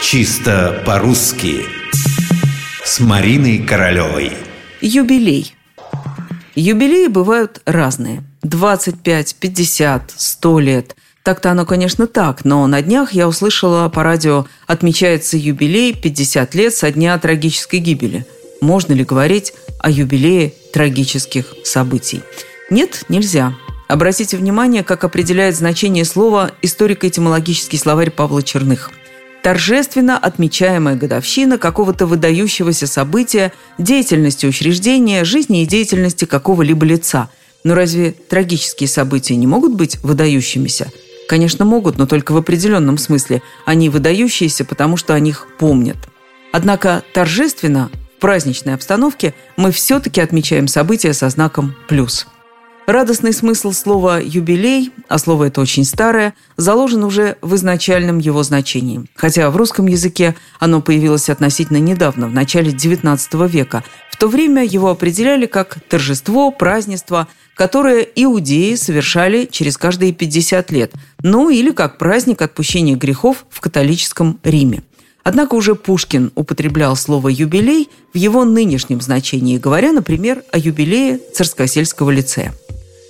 Чисто по-русски С Мариной Королевой Юбилей Юбилеи бывают разные 25, 50, 100 лет Так-то оно, конечно, так, но на днях я услышала по радио Отмечается юбилей 50 лет со дня трагической гибели Можно ли говорить о юбилее трагических событий? Нет, нельзя. Обратите внимание, как определяет значение слова историко-этимологический словарь Павла Черных. Торжественно отмечаемая годовщина какого-то выдающегося события, деятельности учреждения, жизни и деятельности какого-либо лица. Но разве трагические события не могут быть выдающимися? Конечно, могут, но только в определенном смысле. Они выдающиеся, потому что о них помнят. Однако торжественно, в праздничной обстановке, мы все-таки отмечаем события со знаком «плюс». Радостный смысл слова «юбилей», а слово это очень старое, заложен уже в изначальном его значении. Хотя в русском языке оно появилось относительно недавно, в начале XIX века. В то время его определяли как торжество, празднество, которое иудеи совершали через каждые 50 лет, ну или как праздник отпущения грехов в католическом Риме. Однако уже Пушкин употреблял слово «юбилей» в его нынешнем значении, говоря, например, о юбилее Царскосельского лицея.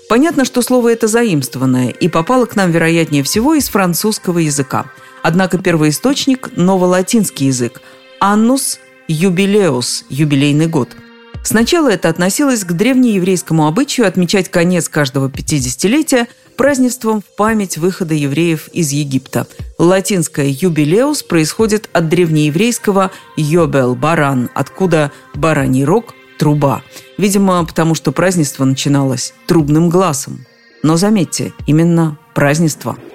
Понятно, что слово это заимствованное и попало к нам, вероятнее всего, из французского языка. Однако первоисточник – новолатинский язык – «annus jubileus» – юбилейный год. Сначала это относилось к древнееврейскому обычаю отмечать конец каждого 50-летия празднеством в память выхода евреев из Египта. Латинское «юбилеус» происходит от древнееврейского «йобел» – «баран», откуда «бараний рог» труба. Видимо, потому что празднество начиналось трубным глазом. Но заметьте, именно празднество –